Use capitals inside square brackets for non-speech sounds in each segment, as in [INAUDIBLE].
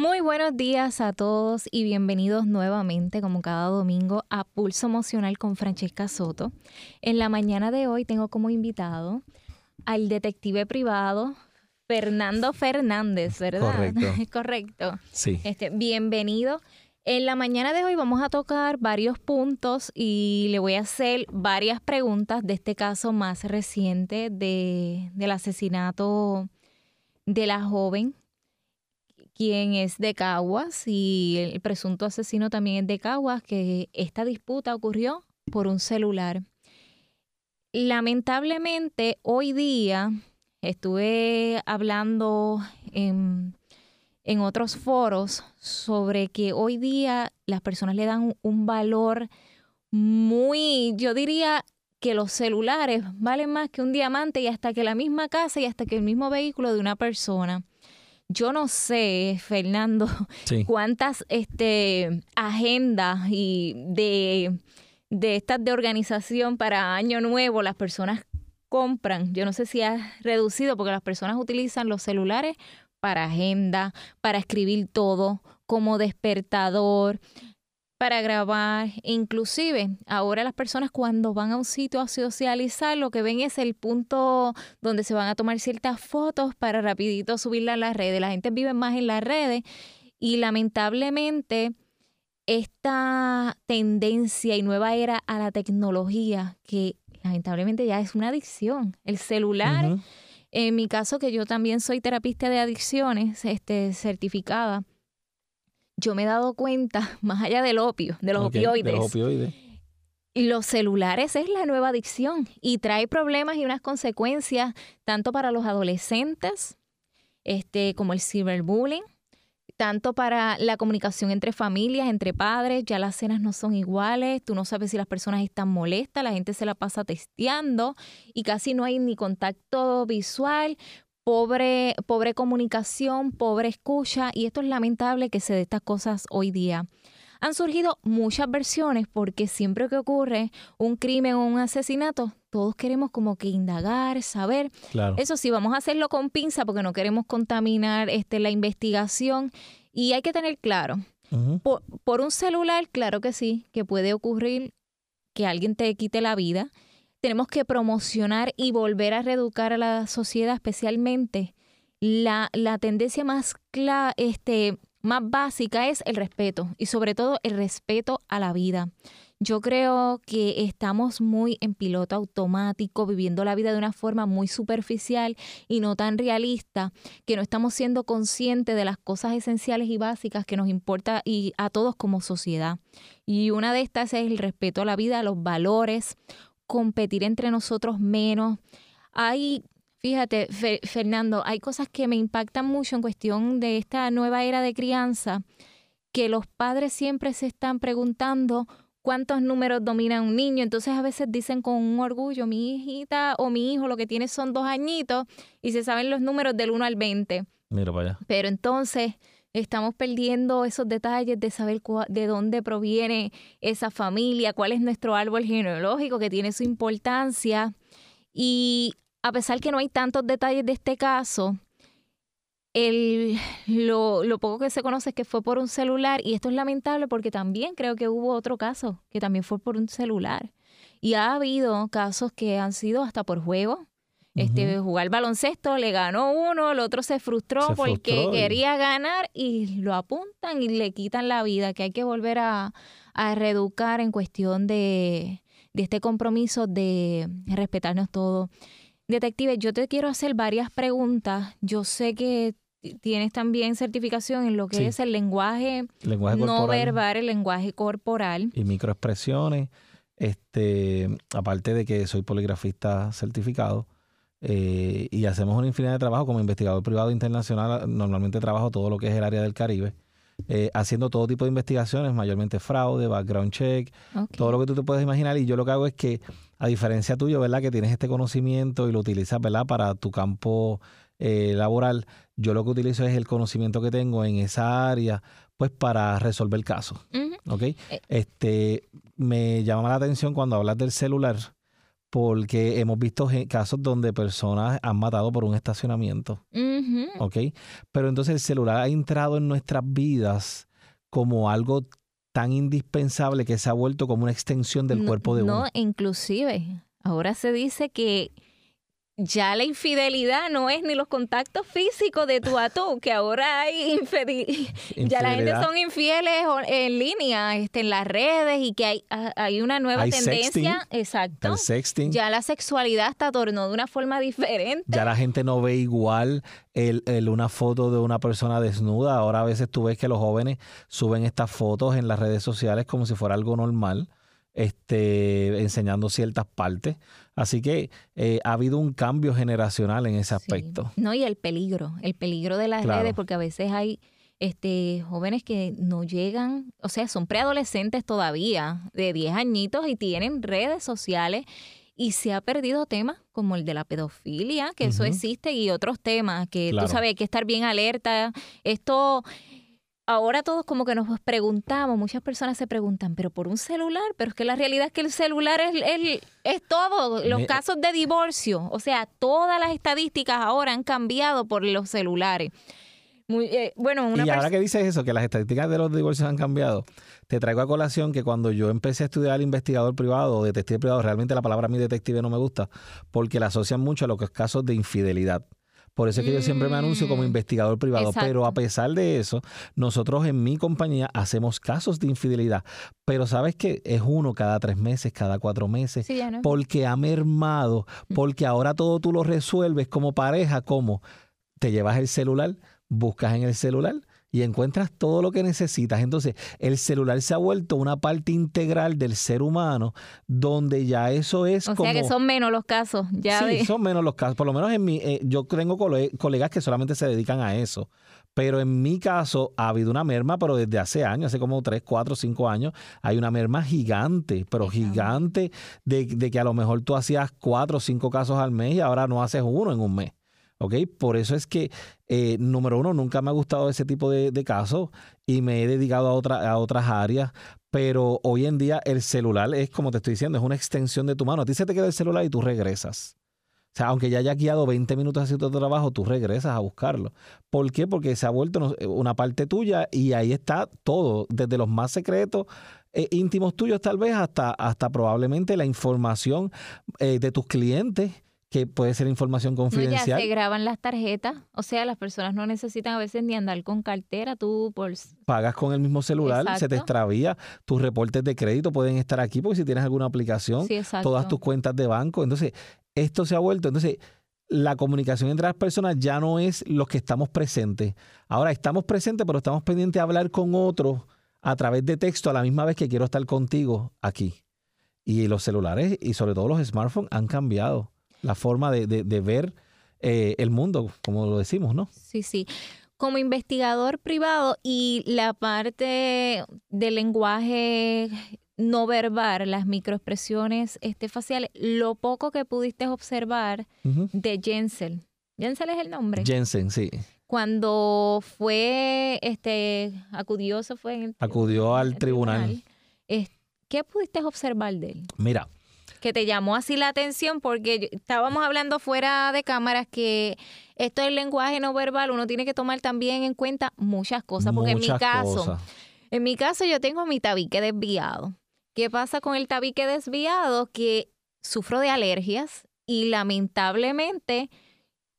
Muy buenos días a todos y bienvenidos nuevamente, como cada domingo, a Pulso Emocional con Francesca Soto. En la mañana de hoy tengo como invitado al detective privado Fernando Fernández, ¿verdad? Correcto. [LAUGHS] Correcto. Sí. Este, bienvenido. En la mañana de hoy vamos a tocar varios puntos y le voy a hacer varias preguntas de este caso más reciente de, del asesinato de la joven, quien es de Caguas y el presunto asesino también es de Caguas, que esta disputa ocurrió por un celular. Lamentablemente, hoy día estuve hablando en en otros foros sobre que hoy día las personas le dan un valor muy, yo diría que los celulares valen más que un diamante y hasta que la misma casa y hasta que el mismo vehículo de una persona. Yo no sé, Fernando, [LAUGHS] cuántas este, agendas y de, de estas de organización para Año Nuevo las personas compran. Yo no sé si ha reducido porque las personas utilizan los celulares para agenda, para escribir todo, como despertador, para grabar, inclusive ahora las personas cuando van a un sitio a socializar lo que ven es el punto donde se van a tomar ciertas fotos para rapidito subirla a las redes. La gente vive más en las redes y lamentablemente esta tendencia y nueva era a la tecnología que lamentablemente ya es una adicción. El celular en mi caso, que yo también soy terapista de adicciones, este, certificada, yo me he dado cuenta, [LAUGHS] más allá del opio, de los opioides. los opioides. Los celulares es la nueva adicción y trae problemas y unas consecuencias tanto para los adolescentes este, como el cyberbullying, tanto para la comunicación entre familias, entre padres, ya las cenas no son iguales, tú no sabes si las personas están molestas, la gente se la pasa testeando y casi no hay ni contacto visual, pobre, pobre comunicación, pobre escucha y esto es lamentable que se dé estas cosas hoy día. Han surgido muchas versiones porque siempre que ocurre un crimen o un asesinato, todos queremos como que indagar, saber. Eso sí, vamos a hacerlo con pinza porque no queremos contaminar este, la investigación y hay que tener claro, por, por un celular, claro que sí, que puede ocurrir que alguien te quite la vida. Tenemos que promocionar y volver a reeducar a la sociedad, especialmente la, la tendencia más, clara, este, más básica es el respeto y sobre todo el respeto a la vida. Yo creo que estamos muy en piloto automático, viviendo la vida de una forma muy superficial y no tan realista, que no estamos siendo conscientes de las cosas esenciales y básicas que nos importa y a todos como sociedad. Y una de estas es el respeto a la vida, a los valores, competir entre nosotros menos. Hay Fíjate, Fernando, hay cosas que me impactan mucho en cuestión de esta nueva era de crianza, que los padres siempre se están preguntando cuántos números domina un niño. Entonces a veces dicen con un orgullo, mi hijita o mi hijo lo que tiene son dos añitos y se saben los números del 1 al 20. Mira para allá. Pero entonces estamos perdiendo esos detalles de saber de dónde proviene esa familia, cuál es nuestro árbol genealógico que tiene su importancia. Y a pesar que no hay tantos detalles de este caso, el, lo, lo, poco que se conoce es que fue por un celular y esto es lamentable porque también creo que hubo otro caso que también fue por un celular. Y ha habido casos que han sido hasta por juego. Este, jugar baloncesto, le ganó uno, el otro se frustró porque quería ganar y lo apuntan y le quitan la vida, que hay que volver a, a reeducar en cuestión de, de este compromiso de respetarnos todos. Detective, yo te quiero hacer varias preguntas. Yo sé que tienes también certificación en lo que es el lenguaje, no verbal, el lenguaje corporal. Y microexpresiones. Este, aparte de que soy poligrafista certificado eh, y hacemos una infinidad de trabajo como investigador privado internacional, normalmente trabajo todo lo que es el área del Caribe. Eh, haciendo todo tipo de investigaciones, mayormente fraude, background check, todo lo que tú te puedes imaginar. Y yo lo que hago es que, a diferencia tuyo, ¿verdad? Que tienes este conocimiento y lo utilizas, ¿verdad? Para tu campo eh, laboral, yo lo que utilizo es el conocimiento que tengo en esa área, pues para resolver casos. ¿Ok? Eh. Este, me llama la atención cuando hablas del celular, porque hemos visto casos donde personas han matado por un estacionamiento. ¿Ok? Pero entonces el celular ha entrado en nuestras vidas como algo tan indispensable que se ha vuelto como una extensión del cuerpo de uno. No, inclusive, ahora se dice que ya la infidelidad no es ni los contactos físicos de tú a tú, que ahora hay infidelidad. [LAUGHS] ya la gente son infieles en línea, este, en las redes y que hay, ah, hay una nueva tendencia. exacto. sexting. Ya la sexualidad está tornó de una forma diferente. Ya la gente no ve igual el, el, una foto de una persona desnuda. Ahora a veces tú ves que los jóvenes suben estas fotos en las redes sociales como si fuera algo normal este, enseñando ciertas partes. Así que eh, ha habido un cambio generacional en ese aspecto. No, y el peligro, el peligro de las redes, porque a veces hay este, jóvenes que no llegan, o sea, son preadolescentes todavía, de 10 añitos y tienen redes sociales y se ha perdido temas como el de la pedofilia, que eso existe, y otros temas que tú sabes, hay que estar bien alerta. Esto ahora todos como que nos preguntamos, muchas personas se preguntan, pero por un celular, pero es que la realidad es que el celular es, es todo, los casos de divorcio, o sea, todas las estadísticas ahora han cambiado por los celulares. Muy, eh, bueno, una y ahora que dices eso, que las estadísticas de los divorcios han cambiado, te traigo a colación que cuando yo empecé a estudiar investigador privado o detective privado, realmente la palabra mi detective no me gusta porque la asocian mucho a los casos de infidelidad. Por eso es que yo siempre me anuncio como mm, investigador privado. Pero a pesar de eso, nosotros en mi compañía hacemos casos de infidelidad. Pero sabes que es uno cada tres meses, cada cuatro meses. Porque ha mermado, mm. porque ahora todo tú lo resuelves como pareja, como te llevas el celular, buscas en el celular y encuentras todo lo que necesitas. Entonces, el celular se ha vuelto una parte integral del ser humano donde ya eso es o sea que son menos los casos. Ya sí, son menos los casos. Por lo menos en mi, eh, yo tengo colegas que solamente se dedican a eso. Pero en mi caso ha habido una merma, pero desde hace años, hace como 3, 4, 5 años, hay una merma gigante, pero gigante de, de que a lo mejor tú hacías 4 o 5 casos al mes y ahora no haces uno en un mes. ¿Ok? Por eso es que, eh, número uno, nunca me ha gustado ese tipo de, casos y me he dedicado a, otra, a otras áreas, pero hoy en día el celular es, como te estoy diciendo, es una extensión de tu mano. A ti se te queda el celular y tú regresas. O sea, aunque ya haya guiado 20 minutos haciendo tu trabajo, tú regresas a buscarlo. ¿Por qué? Porque se ha vuelto una parte tuya y ahí está todo, desde los más secretos, eh, íntimos tuyos tal vez, hasta, hasta probablemente la información eh, de tus clientes que puede ser información confidencial. ya se graban las tarjetas, o sea, las personas no necesitan a veces ni andar con cartera, tú por... Pagas con el mismo celular, se te extravía, tus reportes de crédito pueden estar aquí porque si tienes alguna aplicación, todas tus cuentas de banco, entonces esto se ha vuelto, entonces la comunicación entre las personas ya no es los que estamos presentes. Ahora estamos presentes, pero estamos pendientes de hablar con otros a través de texto a la misma vez que quiero estar contigo aquí. Y los celulares y sobre todo los smartphones han cambiado la forma de, de, ver eh, el mundo, como lo decimos, ¿no? Sí, sí. Como investigador privado y la parte del lenguaje no verbal, las microexpresiones este, faciales, lo poco que pudiste observar de Jensen. Jensen es el nombre. Jensen, sí. Cuando fue, este, acudió, fue acudió al tribunal. ¿Qué pudiste observar de él? Mira, que te llamó así la atención porque estábamos hablando fuera de cámaras que esto del lenguaje no verbal uno tiene que tomar también en cuenta muchas cosas porque en mi caso en mi caso yo tengo mi tabique desviado ¿qué pasa con el tabique desviado? que sufro de alergias y lamentablemente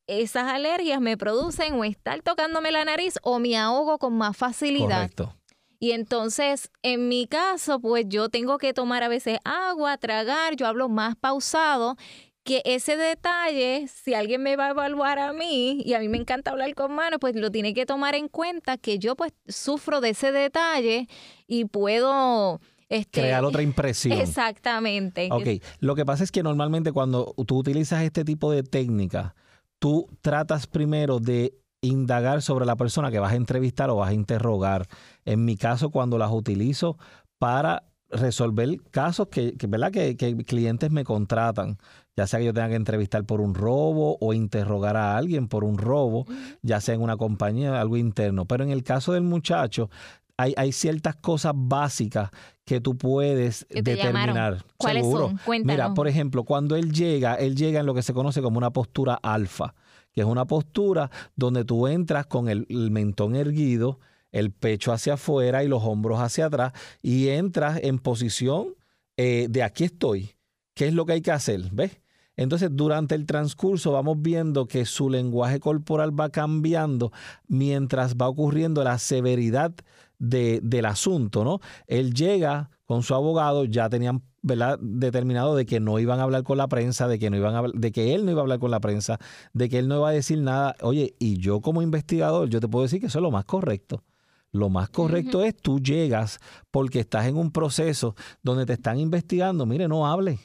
esas alergias me producen o estar tocándome la nariz o me ahogo con más facilidad. Correcto. Y entonces, en mi caso, pues yo tengo que tomar a veces agua, tragar, yo hablo más pausado que ese detalle, si alguien me va a evaluar a mí, y a mí me encanta hablar con manos, pues lo tiene que tomar en cuenta que yo pues sufro de ese detalle y puedo... Este, Crear otra impresión. Exactamente. Ok, lo que pasa es que normalmente cuando tú utilizas este tipo de técnica, tú tratas primero de indagar sobre la persona que vas a entrevistar o vas a interrogar. En mi caso, cuando las utilizo para resolver casos que, ¿verdad? Que, que, clientes me contratan, ya sea que yo tenga que entrevistar por un robo o interrogar a alguien por un robo, ya sea en una compañía, algo interno. Pero en el caso del muchacho, hay, hay ciertas cosas básicas que tú puedes determinar. ¿Cuáles son? Mira, por ejemplo, cuando él llega, él llega en lo que se conoce como una postura alfa, que es una postura donde tú entras con el, mentón erguido, el pecho hacia afuera y los hombros hacia atrás, y entras en posición eh, de aquí estoy. ¿Qué es lo que hay que hacer? ¿Ves? Entonces, durante el transcurso vamos viendo que su lenguaje corporal va cambiando mientras va ocurriendo la severidad del asunto, ¿no? Él llega con su abogado, ya tenían determinado de que no iban a hablar con la prensa, de que no iban a, de que él no iba a hablar con la prensa, de que él no iba a decir nada. Oye, y yo como investigador, yo te puedo decir que eso es lo más correcto. Lo más correcto es tú llegas porque estás en un proceso donde te están investigando. Mire, no hable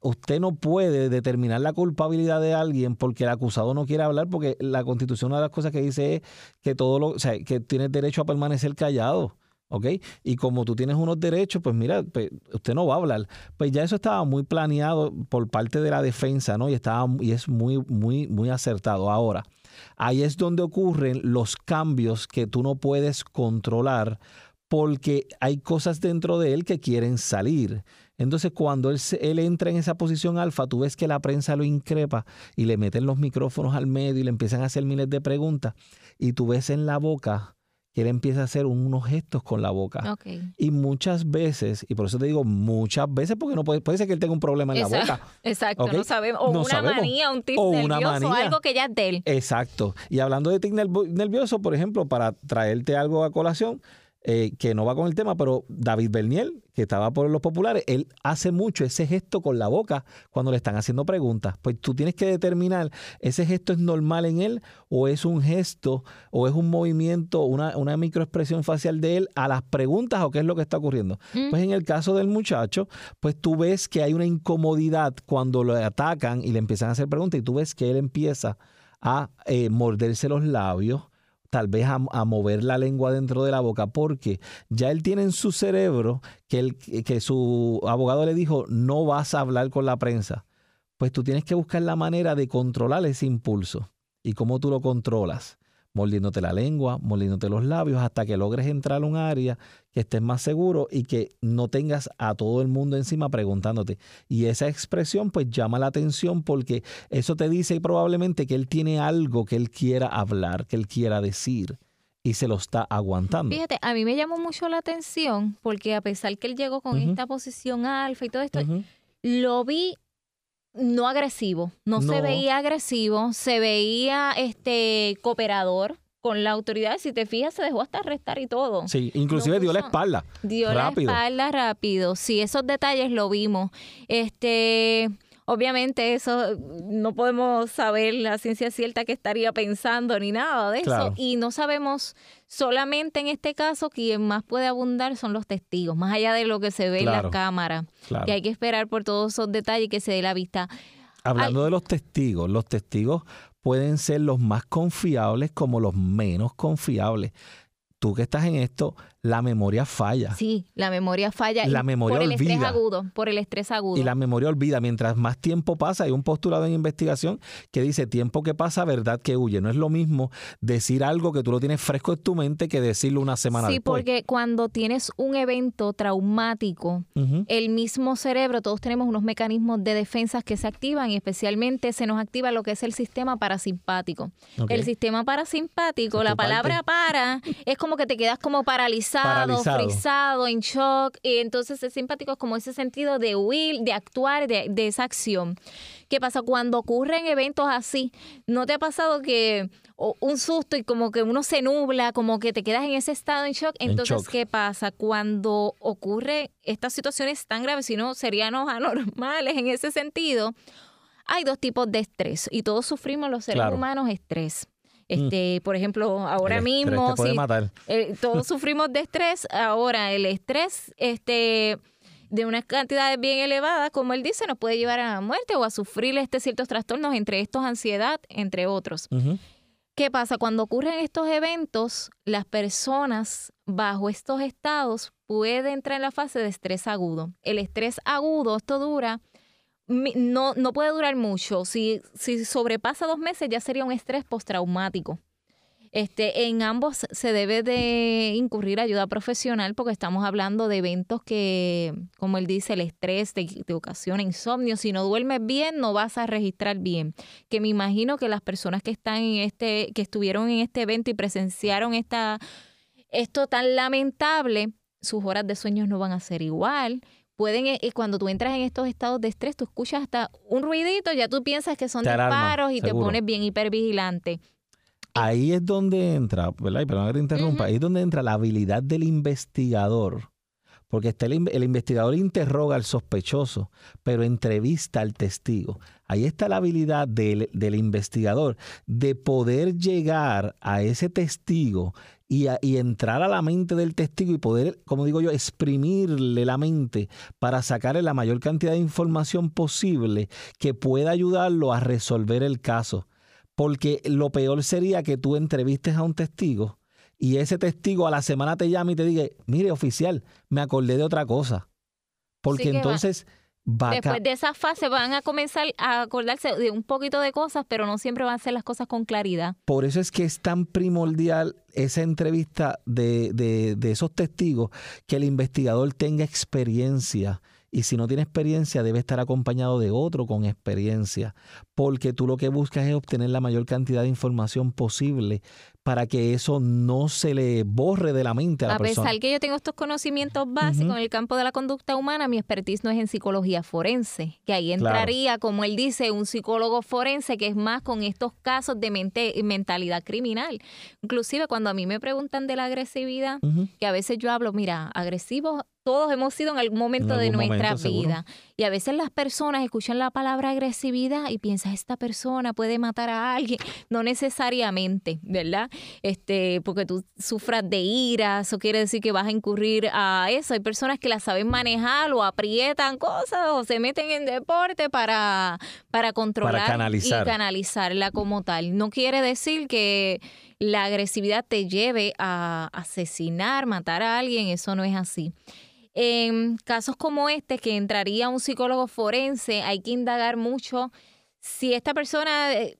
usted no puede determinar la culpabilidad de alguien porque el acusado no quiere hablar, porque la constitución una de las cosas que dice es que todo lo, o sea, que tienes derecho a permanecer callado. ¿ok? Y como tú tienes unos derechos, pues mira, pues, usted no va a hablar. Pues ya eso estaba muy planeado por parte de la defensa, ¿no? Y estaba y es muy muy muy acertado. Ahora, ahí es donde ocurren los cambios que tú no puedes controlar porque hay cosas dentro de él que quieren salir. Entonces, cuando él, él, entra en esa posición alfa, tú ves que la prensa lo increpa y le meten los micrófonos al medio y le empiezan a hacer miles de preguntas. Y tú ves en la boca que él empieza a hacer unos gestos con la boca. Y muchas veces, y por eso te digo muchas veces, porque no puede, puede ser que él tenga un problema en la boca. [LAUGHS] Exacto, no sabemos. O una manía, un tic nervioso, algo que ya es de él. Exacto. Y hablando de tic nervioso, por ejemplo, para traerte algo a colación, eh, que no va con el tema, pero David Berniel, que estaba por los populares, él hace mucho ese gesto con la boca cuando le están haciendo preguntas. Pues tú tienes que determinar, ¿ese gesto es normal en él o es un gesto o es un movimiento, una, una microexpresión facial de él a las preguntas o qué es lo que está ocurriendo? Mm. Pues en el caso del muchacho, pues tú ves que hay una incomodidad cuando lo atacan y le empiezan a hacer preguntas y tú ves que él empieza a eh, morderse los labios tal vez a, mover la lengua dentro de la boca, porque ya él tiene en su cerebro que, que su abogado le dijo, no vas a hablar con la prensa. Pues tú tienes que buscar la manera de controlar ese impulso. ¿Y cómo tú lo controlas? Mordiéndote la lengua, mordiéndote los labios, hasta que logres entrar a un área que estés más seguro y que no tengas a todo el mundo encima preguntándote. Y esa expresión pues llama la atención porque eso te dice probablemente que él tiene algo que él quiera hablar, que él quiera decir y se lo está aguantando. Fíjate, a mí me llamó mucho la atención porque a pesar que él llegó con esta posición alfa y todo esto, lo vi no agresivo, no, se veía agresivo, se veía este cooperador con la autoridad. Si te fijas, se dejó hasta arrestar y todo. Sí, inclusive dio la espalda. Dio la espalda rápido. Sí, esos detalles lo vimos. Este, Obviamente eso no podemos saber la ciencia cierta que estaría pensando ni nada de eso. Y no sabemos solamente en este caso quien más puede abundar son los testigos, más allá de lo que se ve en la cámara. Y hay que esperar por todos esos detalles que se dé la vista. Hablando de los testigos, los testigos pueden ser los más confiables como los menos confiables tú que estás en esto, la memoria falla. Sí, la memoria falla. La memoria por el estrés agudo, por el estrés agudo. Y la memoria olvida. Mientras más tiempo pasa, hay un postulado en investigación que dice tiempo que pasa, verdad que huye. No es lo mismo decir algo que tú lo tienes fresco en tu mente que decirlo una semana después. Sí, porque cuando tienes un evento traumático, el mismo cerebro, todos tenemos unos mecanismos de defensa que se activan y especialmente se nos activa lo que es el sistema parasimpático. El sistema parasimpático, la palabra para, es como que te quedas como paralizado, frisado, en shock. Y entonces es simpático como ese sentido de huir, de actuar, de, esa acción. ¿Qué pasa cuando ocurren eventos así? ¿No te ha pasado que un susto y como que uno se nubla, como que te quedas en ese estado en shock? Entonces, ¿qué pasa? Cuando ocurre estas situaciones tan graves, si no serían anormales en ese sentido, hay dos tipos de estrés y todos sufrimos los seres humanos estrés. Mm. Este, por ejemplo, ahora mismo, eh, todos sufrimos de estrés. Ahora, el estrés, este, de unas cantidades bien elevadas, como él dice, nos puede llevar a la muerte o a sufrir este ciertos trastornos, entre estos ansiedad, entre otros. ¿Qué pasa? Cuando ocurren estos eventos, las personas bajo estos estados pueden entrar en la fase de estrés agudo. El estrés agudo, esto dura no, no puede durar mucho. Si, si sobrepasa dos meses ya sería un estrés postraumático. Este, en ambos se debe de incurrir ayuda profesional porque estamos hablando de eventos que, como él dice, el estrés te, ocasiona insomnio. Si no duermes bien, no vas a registrar bien. Que me imagino que las personas que están en este, que estuvieron en este evento y presenciaron esta, esto tan lamentable, sus horas de sueño no van a ser igual pueden, eh, cuando tú entras en estos estados de estrés, tú escuchas hasta un ruidito, ya tú piensas que son disparos y te pones bien hipervigilante. Ahí es donde entra, ¿verdad? Y perdón que te interrumpa, ahí es donde entra la habilidad del investigador. Porque está el, el, investigador interroga al sospechoso, pero entrevista al testigo. Ahí está la habilidad del, del investigador de poder llegar a ese testigo y, entrar a la mente del testigo y poder, como digo yo, exprimirle la mente para sacarle la mayor cantidad de información posible que pueda ayudarlo a resolver el caso. Porque lo peor sería que tú entrevistes a un testigo y ese testigo a la semana te llame y te diga, mire oficial, me acordé de otra cosa. Porque entonces... Después de esa fase van a comenzar a acordarse de un poquito de cosas, pero no siempre van a hacer las cosas con claridad. Por eso es que es tan primordial esa entrevista de, de, de esos testigos, que el investigador tenga experiencia. Y si no tiene experiencia, debe estar acompañado de otro con experiencia, porque tú lo que buscas es obtener la mayor cantidad de información posible para que eso no se le borre de la mente a la persona. A pesar que yo tengo estos conocimientos básicos en el campo de la conducta humana, mi expertise no es en psicología forense, que ahí entraría, como él dice, un psicólogo forense que es más con estos casos de mente, mentalidad criminal. Inclusive cuando a mí me preguntan de la agresividad, que a veces yo hablo, mira, agresivos todos hemos sido en algún momento de nuestra vida. Y a veces las personas escuchan la palabra agresividad y piensan, esta persona puede matar a alguien. [LAUGHS] No necesariamente, ¿verdad? este, porque tú sufras de ira, eso quiere decir que vas a incurrir a eso. Hay personas que la saben manejar o aprietan cosas o se meten en deporte para, para controlar canalizar. y canalizarla como tal. No quiere decir que la agresividad te lleve a asesinar, matar a alguien, eso no es así. En casos como este, que entraría un psicólogo forense, hay que indagar mucho si esta persona eh,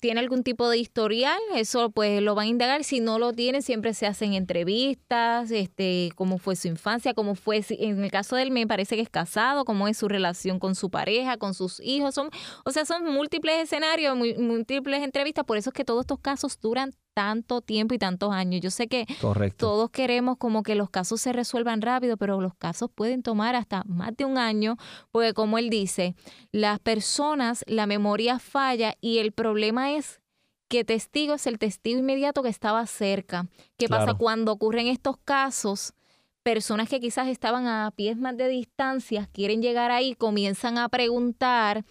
tiene algún tipo de historial, eso pues lo van a indagar. Si no lo tiene, siempre se hacen entrevistas, este, cómo fue su infancia, cómo fue, en el caso de él me parece que es casado, cómo es su relación con su pareja, con sus hijos. Son, o sea, son múltiples escenarios, múltiples entrevistas, por eso es que todos estos casos duran tanto tiempo y tantos años. Yo sé que todos queremos como que los casos se resuelvan rápido, pero los casos pueden tomar hasta más de un año, porque como él dice, las personas, la memoria falla y el problema es que testigo es el testigo inmediato que estaba cerca. ¿Qué pasa cuando ocurren estos casos? Personas que quizás estaban a pies más de distancia quieren llegar ahí, comienzan a preguntar,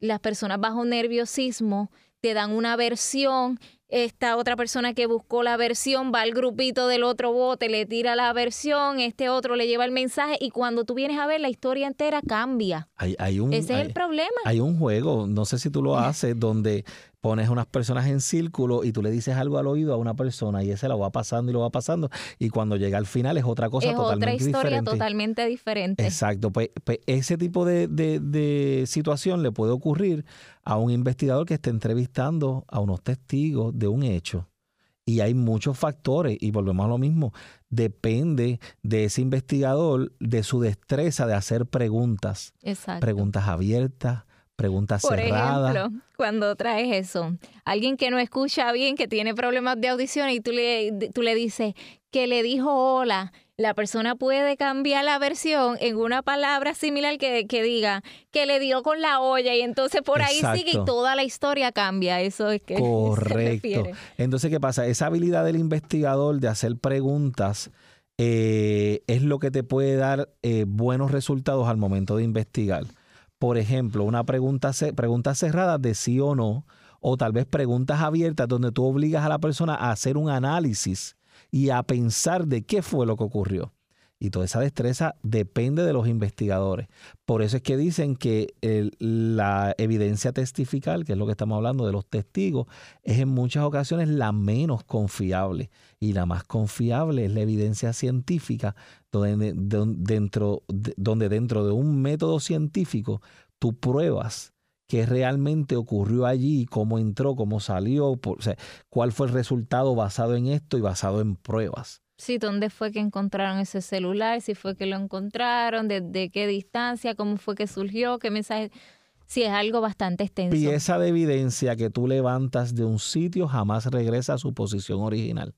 las personas bajo nerviosismo te dan una versión esta otra persona que buscó la versión va al grupito del otro bote, le tira la versión, este otro le lleva el mensaje y cuando tú vienes a ver la historia entera cambia. Hay, un, Ese es el problema. Hay un juego, no sé si tú lo [LAUGHS] haces, donde pones unas personas en círculo y tú le dices algo al oído a una persona y ese lo va pasando y lo va pasando y cuando llega al final es otra cosa es otra historia totalmente diferente. Exacto, pues, pues ese tipo de, de, situación le puede ocurrir a un investigador que esté entrevistando a unos testigos de un hecho. Y hay muchos factores, y volvemos a lo mismo, depende de ese investigador, de su destreza de hacer preguntas. Exacto. Preguntas abiertas, preguntas Por cerradas. ejemplo, cuando traes eso, alguien que no escucha bien, que tiene problemas de audición y tú le, tú le dices que le dijo hola, la persona puede cambiar la versión en una palabra similar que, que diga que le dio con la olla y entonces por ahí sigue y toda la historia cambia. Eso es que... [LAUGHS] Correcto. entonces, ¿qué pasa? Esa habilidad del investigador de hacer preguntas eh, es lo que te puede dar eh, buenos resultados al momento de investigar por ejemplo, una pregunta, preguntas cerradas de sí o no, o tal vez preguntas abiertas donde tú obligas a la persona a hacer un análisis y a pensar de qué fue lo que ocurrió. Y toda esa destreza depende de los investigadores. Por eso es que dicen que la evidencia testifical, que es lo que estamos hablando de los testigos, es en muchas ocasiones la menos confiable. Y la más confiable es la evidencia científica, donde, dentro, donde dentro de un método científico tú pruebas qué realmente ocurrió allí, cómo entró, cómo salió, cuál fue el resultado basado en esto y basado en pruebas. Sí, ¿dónde fue que encontraron ese celular? Si fue que lo encontraron, desde qué distancia, cómo fue que surgió, qué mensaje. Sí, es algo bastante extenso. Pieza de evidencia que tú levantas de un sitio jamás regresa a su posición original.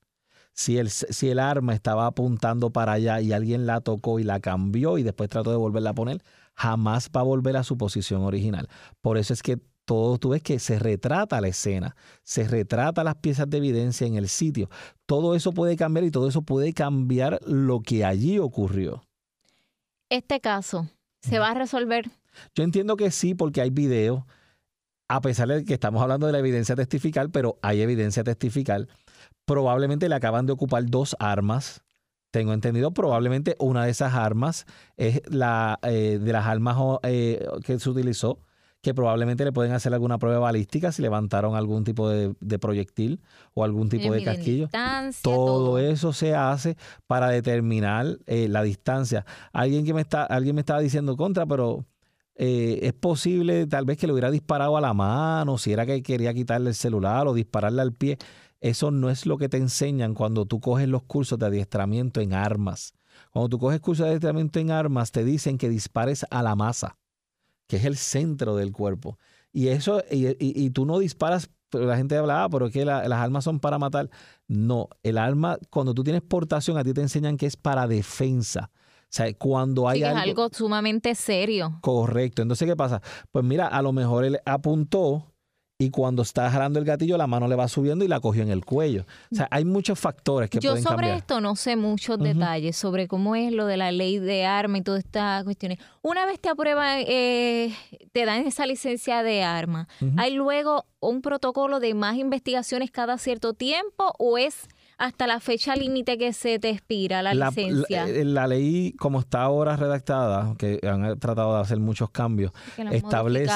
Si el, si el arma estaba apuntando para allá y alguien la tocó y la cambió y después trató de volverla a poner, jamás va a volver a su posición original. Por eso es que todo tú ves que se retrata la escena, se retrata las piezas de evidencia en el sitio. Todo eso puede cambiar y todo eso puede cambiar lo que allí ocurrió. Este caso, ¿se va a resolver? Yo entiendo que sí, porque hay videos, a pesar de que estamos hablando de la evidencia testifical, pero hay evidencia testifical. Probablemente le acaban de ocupar dos armas. Tengo entendido, probablemente una de esas armas es la eh, de las armas eh, que se utilizó que probablemente le pueden hacer alguna prueba balística si levantaron algún tipo de, proyectil o algún tipo de casquillo. Todo, eso se hace para determinar eh, la distancia. Alguien que me está, alguien me estaba diciendo contra, pero eh, es posible tal vez que le hubiera disparado a la mano, si era que quería quitarle el celular o dispararle al pie. Eso no es lo que te enseñan cuando tú coges los cursos de adiestramiento en armas. Cuando tú coges cursos de adiestramiento en armas, te dicen que dispares a la masa que es el centro del cuerpo. Y eso, y, tú no disparas, pero la gente habla, ah, pero es que las armas son para matar. No, el arma, cuando tú tienes portación, a ti te enseñan que es para defensa. O sea, cuando hay sí, algo, es algo sumamente serio. Correcto. Entonces, ¿qué pasa? Pues mira, a lo mejor él apuntó y cuando está jalando el gatillo la mano le va subiendo y la cogió en el cuello. O sea, hay muchos factores que Yo pueden sobre cambiar. esto no sé muchos detalles sobre cómo es lo de la ley de arma y todas estas cuestiones. Una vez te aprueban, eh, te dan esa licencia de arma, ¿hay luego un protocolo de más investigaciones cada cierto tiempo o es hasta la fecha límite que se te expira la, licencia. La, ley, como está ahora redactada, que han tratado de hacer muchos cambios, establece.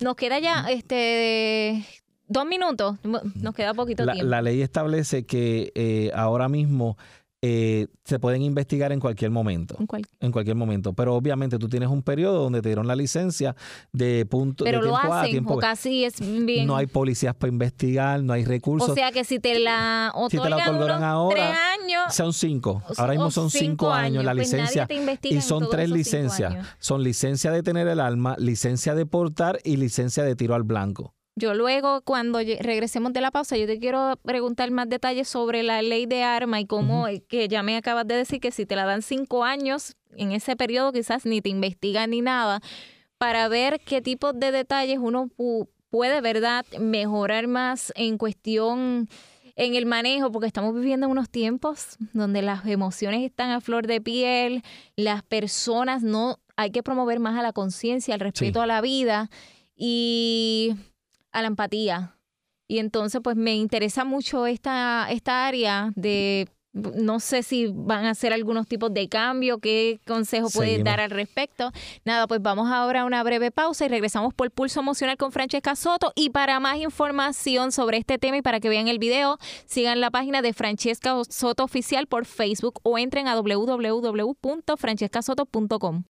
Nos queda ya este dos minutos, nos queda poquito tiempo. La ley establece que eh, ahora mismo eh, se pueden investigar en cualquier momento. En, cualquier momento. Pero obviamente tú tienes un periodo donde te dieron la licencia de punto Pero de lo tiempo hacen, a tiempo. O casi es bien. No hay policías para investigar, no hay recursos. O sea que si te la otorgan si te la ahora, tres años. Son cinco. Ahora mismo son cinco, años, la pues licencia. y son tres licencias. Son licencia de tener el alma, licencia de portar y licencia de tiro al blanco. Yo luego, cuando regresemos de la pausa, yo te quiero preguntar más detalles sobre la ley de arma y cómo, que ya me acabas de decir que si te la dan cinco años, en ese periodo quizás ni te investigan ni nada, para ver qué tipo de detalles uno puede, ¿verdad?, mejorar más en cuestión en el manejo, porque estamos viviendo unos tiempos donde las emociones están a flor de piel, las personas no, hay que promover más a la conciencia, al respeto a la vida y a la empatía. Y entonces, pues me interesa mucho esta, esta área de, no sé si van a hacer algunos tipos de cambio, qué consejo puedes dar al respecto. Nada, pues vamos ahora a una breve pausa y regresamos por Pulso Emocional con Francesca Soto. Y para más información sobre este tema y para que vean el video, sigan la página de Francesca Soto Oficial por Facebook o entren a www.francescasoto.com.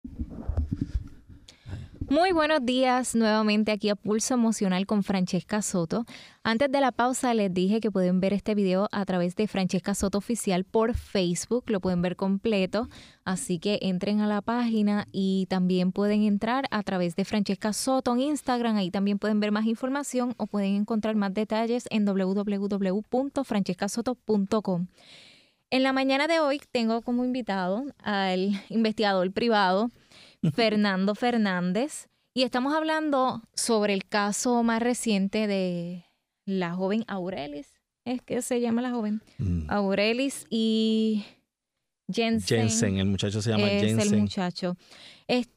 Muy buenos días nuevamente aquí a Pulso Emocional con Francesca Soto. Antes de la pausa les dije que pueden ver este video a través de Francesca Soto Oficial por Facebook, lo pueden ver completo, así que entren a la página y también pueden entrar a través de Francesca Soto en Instagram, ahí también pueden ver más información o pueden encontrar más detalles en www.francescasoto.com. En la mañana de hoy tengo como invitado al [LAUGHS] investigador privado [LAUGHS] Fernando Fernández. Y estamos hablando sobre el caso más reciente de la joven Aurelis. ¿Es que se llama la joven? Mm. Aurelis y Jensen. Jensen, el muchacho se llama es Jensen. el muchacho.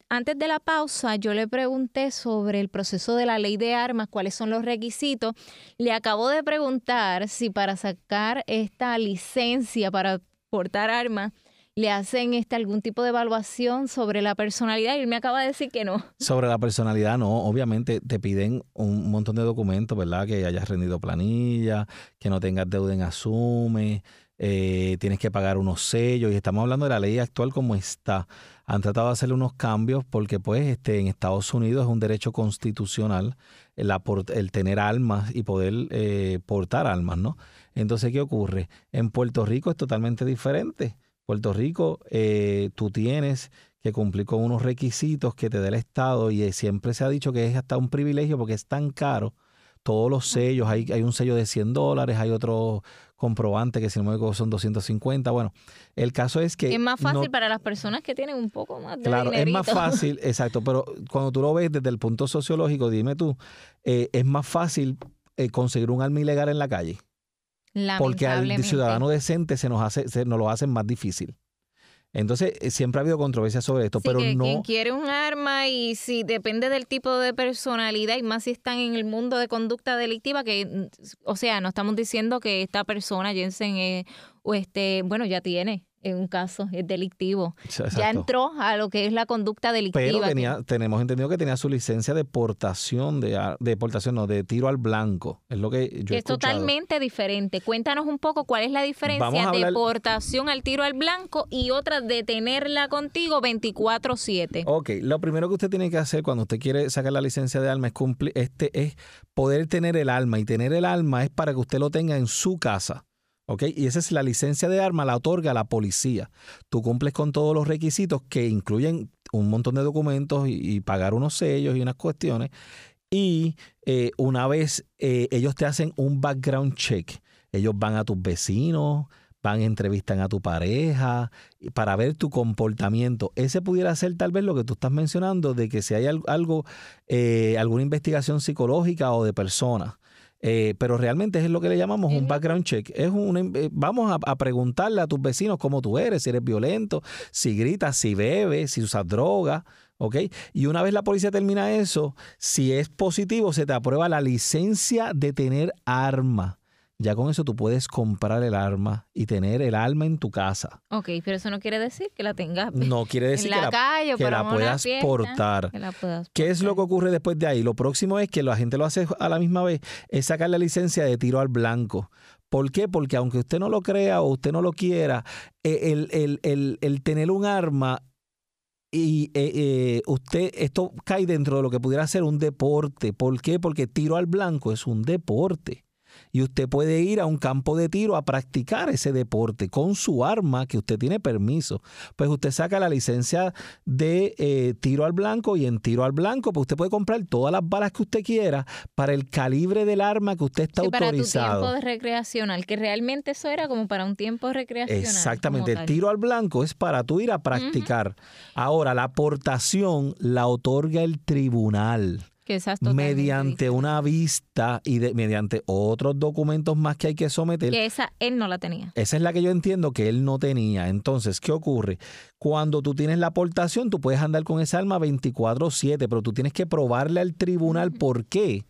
antes de la pausa, yo le pregunté sobre el proceso de la ley de armas, cuáles son los requisitos. Le acabo de preguntar si para sacar esta licencia para portar armas le hacen este algún tipo de evaluación sobre la personalidad y él me acaba de decir que no. Sobre la personalidad, no. Obviamente te piden un montón de documentos, ¿verdad? Que hayas rendido planilla, que no tengas deuda en Asume, eh, tienes que pagar unos sellos y estamos hablando de la ley actual como está. Han tratado de hacerle unos cambios porque pues este, en Estados Unidos es un derecho constitucional el, el tener armas y poder eh, portar armas, ¿no? Entonces, ¿qué ocurre? En Puerto Rico es totalmente diferente. Puerto Rico, eh, tú tienes que cumplir con unos requisitos que te da el Estado y siempre se ha dicho que es hasta un privilegio porque es tan caro. Todos los sellos, hay, hay un sello de 100 dólares, hay otro comprobante que si no me equivoco son 250. Bueno, el caso es que... Es más fácil para las personas que tienen un poco más de Claro, es más fácil, [LAUGHS] exacto, pero cuando tú lo ves desde el punto sociológico, dime tú, eh, es más fácil eh, conseguir un arma ilegal en la calle. Porque al ciudadano decente se nos hace, se nos lo hacen más difícil. Entonces, eh, siempre ha habido controversia sobre esto, pero que no. Quien quiere un arma y si depende del tipo de personalidad, y más si están en el mundo de conducta delictiva, que, mm, o sea, no estamos diciendo que esta persona, Jensen, o este, bueno, ya tiene en un caso es delictivo. Ya entró a lo que es la conducta delictiva. Pero tenía, tenemos entendido que tenía su licencia de portación, de, deportación, no, de tiro al blanco. Es lo que yo he Es totalmente diferente. Cuéntanos un poco cuál es la diferencia de deportación al tiro al blanco y otra de tenerla contigo 24-7. Ok, lo primero que usted tiene que hacer cuando usted quiere sacar la licencia de arma es cumplir, este es poder tener el alma y tener el alma es para que usted lo tenga en su casa. Y esa es la licencia de arma, la otorga la policía. Tú cumples con todos los requisitos que incluyen un montón de documentos y, pagar unos sellos y unas cuestiones. Y eh, una vez eh, ellos te hacen un background check, ellos van a tus vecinos, van entrevistan a tu pareja para ver tu comportamiento. Ese pudiera ser tal vez lo que tú estás mencionando de que si hay algo, eh, alguna investigación psicológica o de persona. Eh, pero realmente es lo que le llamamos un background check. Es un, eh, vamos a, preguntarle a tus vecinos cómo tú eres, si eres violento, si gritas, si bebes, si usas droga. ¿ok? Y una vez la policía termina eso, si es positivo, se te aprueba la licencia de tener arma. Ya con eso tú puedes comprar el arma y tener el arma en tu casa. Ok, pero eso no quiere decir que la tengas [LAUGHS] no quiere decir en la, que calle, que la puedas portar. ¿Qué es lo que ocurre después de ahí? Lo próximo es que la gente lo hace a la misma vez, es sacar la licencia de tiro al blanco. ¿Por qué? Porque aunque usted no lo crea o usted no lo quiera, e, el, tener un arma y eh, eh, usted, esto cae dentro de lo que pudiera ser un deporte. ¿Por qué? Porque tiro al blanco es un deporte y usted puede ir a un campo de tiro a practicar ese deporte con su arma que usted tiene permiso. Pues usted saca la licencia de eh, tiro al blanco y en tiro al blanco pues usted puede comprar todas las balas que usted quiera para el calibre del arma que usted está autorizado. Para tu tiempo de recreacional, que realmente eso era como para un tiempo recreacional. Exactamente, el tiro al blanco es para tú ir a practicar. Ahora, la aportación la otorga el tribunal mediante una vista y mediante otros documentos más que hay que someter. Que esa él no la tenía. Esa es la que yo entiendo que él no tenía. Entonces, ¿qué ocurre? Cuando tú tienes la aportación, tú puedes andar con esa arma 24/7, pero tú tienes que probarle al tribunal por qué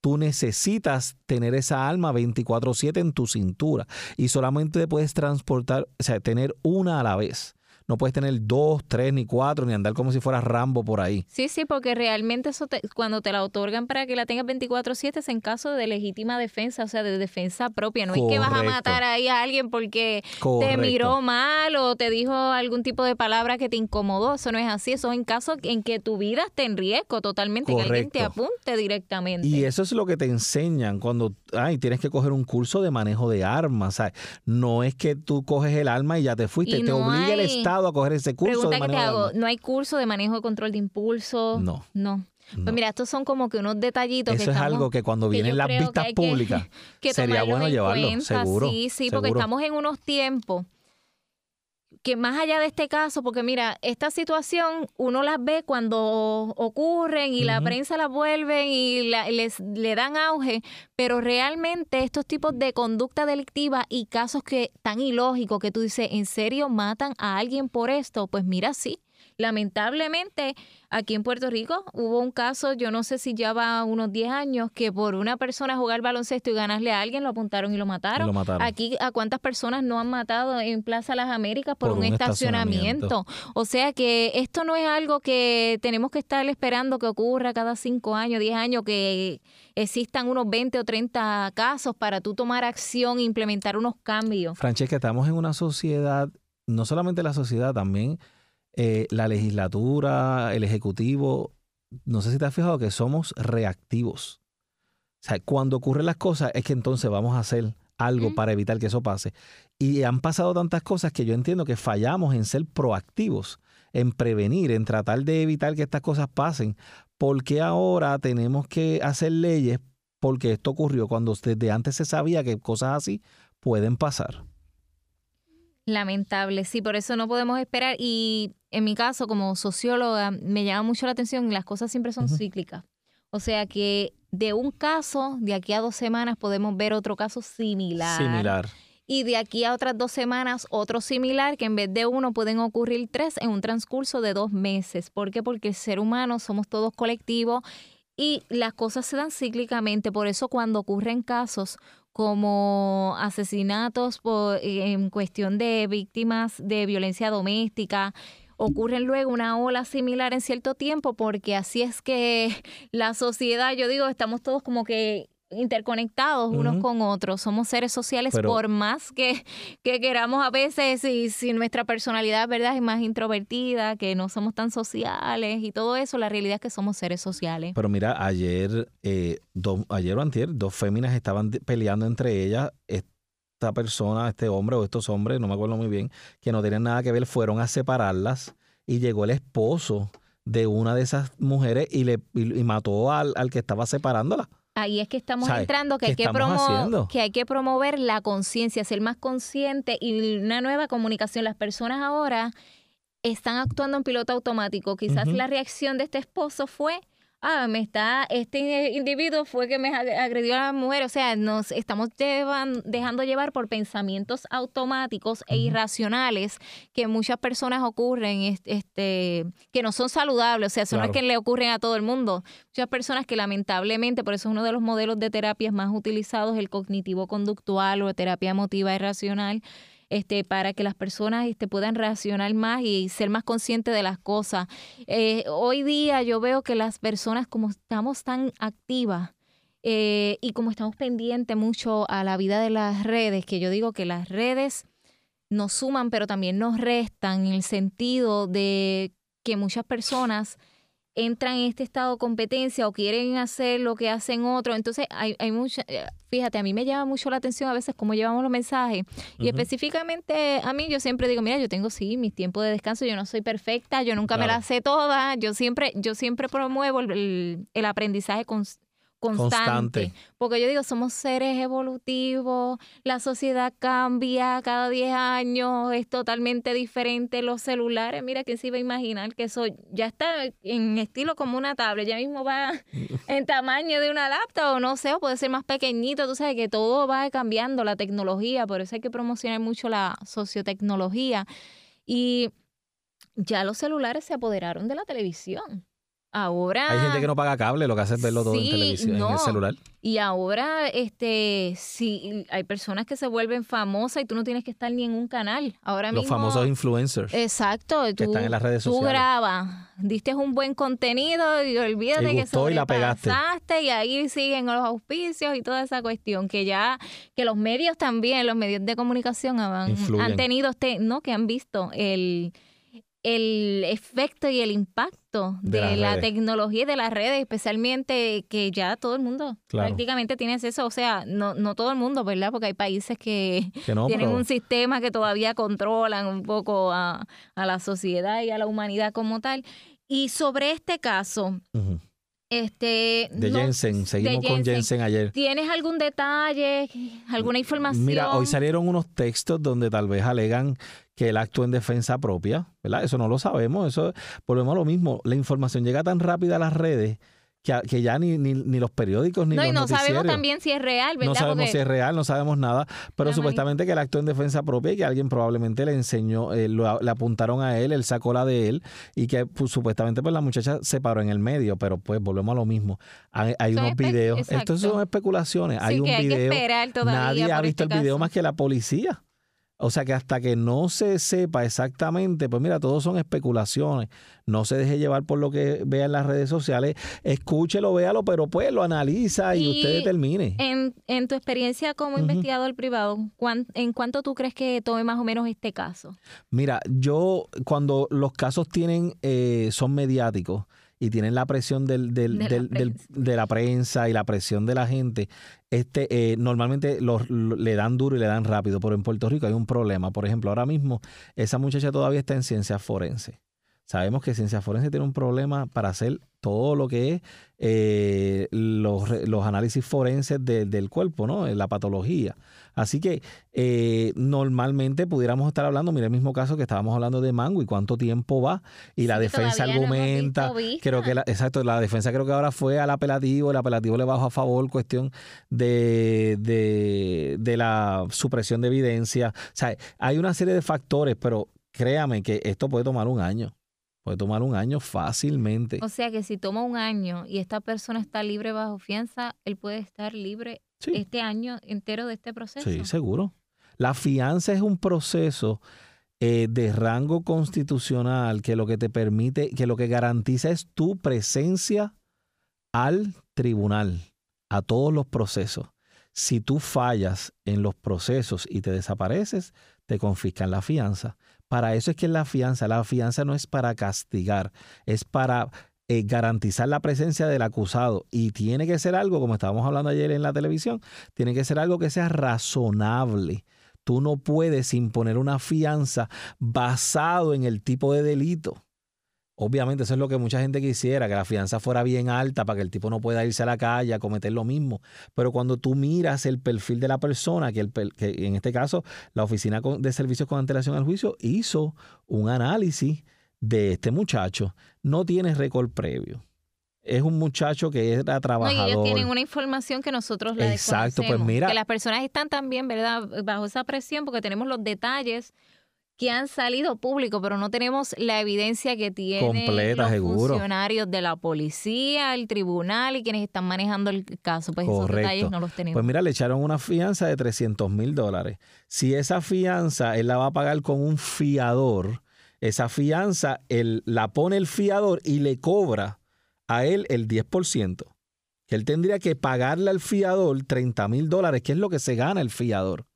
tú necesitas tener esa arma 24/7 en tu cintura y solamente puedes transportar, o sea, tener una a la vez no puedes tener dos, tres, ni cuatro, ni andar como si fueras Rambo por ahí. Sí, sí, porque realmente eso cuando te la otorgan para que la tengas 24/7 es en caso de legítima defensa, o sea, de defensa propia. No es que vas a matar ahí a alguien porque te miró mal o te dijo algún tipo de palabra que te incomodó. Eso no es así. Eso es en caso en que tu vida esté en riesgo totalmente, que alguien te apunte directamente. Y eso es lo que te enseñan cuando ay, tienes que coger un curso de manejo de armas. ¿sabes? No es que tú coges el arma y ya te fuiste, te obliga el Estado a coger ese curso de manejo ¿No hay curso de manejo de control de impulso? No. No. Pues mira, estos son como que unos detallitos. Eso es algo que cuando vienen las vistas públicas [LAUGHS] sería bueno llevarlo, seguro. Sí, sí, porque estamos en unos tiempos que más allá de este caso, porque mira, esta situación uno las ve cuando ocurren y la prensa las vuelve y les le dan auge, pero realmente estos tipos de conducta delictiva y casos que tan ilógicos que tú dices, ¿en serio matan a alguien por esto? Pues mira, sí Lamentablemente, aquí en Puerto Rico hubo un caso, yo no sé si ya va unos 10 años, que por una persona jugar baloncesto y ganarle a alguien, lo apuntaron y lo mataron. Aquí, ¿a cuántas personas no han matado en Plaza Las Américas por, un, estacionamiento? O sea que esto no es algo que tenemos que estar esperando que ocurra cada 5 años, 10 años, que existan unos 20 o 30 casos para tú tomar acción e implementar unos cambios. Francesca, estamos en una sociedad, no solamente la sociedad, también eh, la legislatura, el ejecutivo, no sé si te has fijado que somos reactivos. O sea, cuando ocurren las cosas es que entonces vamos a hacer algo para evitar que eso pase. Y han pasado tantas cosas que yo entiendo que fallamos en ser proactivos, en prevenir, en tratar de evitar que estas cosas pasen. porque ahora tenemos que hacer leyes? Porque esto ocurrió cuando desde antes se sabía que cosas así pueden pasar. Lamentable, sí, por eso no podemos esperar. Y en mi caso, como socióloga, me llama mucho la atención, las cosas siempre son cíclicas. O sea que de un caso, de aquí a dos semanas podemos ver otro caso similar. Similar. Y de aquí a otras dos semanas, otro similar, que en vez de uno pueden ocurrir tres en un transcurso de dos meses. ¿Por qué? Porque el ser humano somos todos colectivos y las cosas se dan cíclicamente. Por eso cuando ocurren casos como asesinatos por, en cuestión de víctimas de violencia doméstica, ocurren luego una ola similar en cierto tiempo, porque así es que [LAUGHS] la sociedad, yo digo, estamos todos como que interconectados unos con otros, somos seres sociales por más que, que, queramos a veces y si nuestra personalidad verdad es más introvertida, que no somos tan sociales y todo eso, la realidad es que somos seres sociales. Pero mira, ayer, eh, ayer o antier, dos féminas estaban peleando entre ellas, esta persona, este hombre o estos hombres, no me acuerdo muy bien, que no tenían nada que ver, fueron a separarlas y llegó el esposo de una de esas mujeres y le y, mató al, al, que estaba separándola. Ahí es que estamos entrando, que hay que, que hay que promover la conciencia, ser más consciente y una nueva comunicación. Las personas ahora están actuando en piloto automático. Quizás la reacción de este esposo fue ah, me está, este individuo fue que me agredió a la mujer. O sea, nos estamos dejando llevar por pensamientos automáticos e irracionales que muchas personas ocurren, este, que no son saludables. O sea, eso no es que le ocurren a todo el mundo. Muchas personas que lamentablemente, por eso es uno de los modelos de terapias más utilizados, el cognitivo-conductual o terapia emotiva irracional este, para que las personas este, puedan reaccionar más y ser más conscientes de las cosas. Eh, hoy día yo veo que las personas, como estamos tan activas, eh, y como estamos pendientes mucho a la vida de las redes, que yo digo que las redes nos suman, pero también nos restan en el sentido de que muchas personas entran en este estado de competencia o quieren hacer lo que hacen otros. Entonces, hay, hay mucha, eh, fíjate, a mí me llama mucho la atención a veces cómo llevamos los mensajes. Y específicamente a mí, yo siempre digo, mira, yo tengo sí mis tiempos de descanso, yo no soy perfecta, yo nunca me las sé todas, yo siempre, yo siempre promuevo el, el aprendizaje constante constante. Porque yo digo, somos seres evolutivos, la sociedad cambia cada 10 años, es totalmente diferente. Los celulares, mira, ¿quién se iba a imaginar que eso ya está en estilo como una tablet? Ya mismo va [LAUGHS] en tamaño de una laptop o no sé, o puede ser más pequeñito. Tú sabes que todo va cambiando, la tecnología, por eso hay que promocionar mucho la sociotecnología. Y ya los celulares se apoderaron de la televisión. Ahora. Hay gente que no paga cable, lo que hace es verlo todo en televisión, en el celular. Y ahora, este, sí, hay personas que se vuelven famosas y tú no tienes que estar ni en un canal. Ahora Los famosos influencers. Exacto. Que están en las redes sociales. Tú grabas, diste un buen contenido y olvídate que se y la pegaste. y ahí siguen los auspicios y toda esa cuestión que ya, que los medios también, los medios de comunicación han, han tenido, este, no, que han visto el el efecto y el impacto de, la tecnología y de las redes, especialmente que ya todo el mundo prácticamente tiene acceso, o sea, no, no todo el mundo, ¿verdad? Porque hay países que, [LAUGHS] tienen un sistema que todavía controlan un poco a, la sociedad y a la humanidad como tal. Y sobre este caso, este, de Jensen, seguimos con Jensen ayer. ¿Tienes algún detalle, alguna información? Mira, hoy salieron unos textos donde tal vez alegan que él actuó en defensa propia, ¿verdad? Eso no lo sabemos, eso volvemos a lo mismo. La información llega tan rápida a las redes que, ya ni, ni, los periódicos ni no, los y no sabemos también si es real, ¿verdad? No sabemos si es real, no sabemos nada, pero supuestamente que el acto en defensa propia y que alguien probablemente le enseñó, eh, le apuntaron a él, él sacó la de él y que pues, supuestamente pues la muchacha se paró en el medio, pero pues volvemos a lo mismo. Hay, unos videos, esto son especulaciones, hay un video, nadie ha visto el este video más que la policía. O sea que hasta que no se sepa exactamente, pues mira, todos son especulaciones. No se deje llevar por lo que vea en las redes sociales. Escúchelo, véalo, pero pues lo analiza y, usted determine. En, en tu experiencia como investigador privado, ¿en cuánto tú crees que tome más o menos este caso? Mira, yo cuando los casos tienen, eh, son mediáticos, y tienen la presión del, del, de, del, la de, la prensa y la presión de la gente, este, eh, normalmente los, le dan duro y le dan rápido, pero en Puerto Rico hay un problema. Por ejemplo, ahora mismo esa muchacha todavía está en ciencias forenses. Sabemos que ciencias forenses tiene un problema para hacer todo lo que es eh, los, los, análisis forenses del cuerpo, ¿no? La patología. Así que eh, normalmente pudiéramos estar hablando, mira el mismo caso que estábamos hablando de Mango y cuánto tiempo va y la defensa argumenta, creo que la, exacto, la defensa creo que ahora fue al apelativo, el apelativo le bajó a favor cuestión de, de, de la supresión de evidencia. O sea, hay una serie de factores, pero créame que esto puede tomar un año. Puede tomar un año fácilmente. O sea que si toma un año y esta persona está libre bajo fianza, él puede estar libre este año entero de este proceso. Sí, seguro. La fianza es un proceso eh, de rango constitucional que lo que te permite, que lo que garantiza es tu presencia al tribunal, a todos los procesos. Si tú fallas en los procesos y te desapareces, te confiscan la fianza. Para eso es que la fianza, la fianza no es para castigar, es para eh, garantizar la presencia del acusado y tiene que ser algo, como estábamos hablando ayer en la televisión, tiene que ser algo que sea razonable. Tú no puedes imponer una fianza basado en el tipo de delito. Obviamente eso es lo que mucha gente quisiera, que la fianza fuera bien alta para que el tipo no pueda irse a la calle a cometer lo mismo. Pero cuando tú miras el perfil de la persona, que, el, que en este caso la Oficina de Servicios con Antelación al Juicio hizo un análisis de este muchacho, no tiene récord previo. Es un muchacho que era trabajador. No, ellos tienen una información que nosotros le Exacto, pues mira. Que las personas están también, ¿verdad?, bajo esa presión porque tenemos los detalles que han salido públicos, pero no tenemos la evidencia que tienen los funcionarios de la policía, el tribunal y quienes están manejando el caso. Pues esos detalles no los tenemos. Pues mira, le echaron una fianza de 300 mil dólares. Si esa fianza él la va a pagar con un fiador, esa fianza la pone el fiador y le cobra a él el 10%. Que él tendría que pagarle al fiador 30 mil dólares, que es lo que se gana el fiador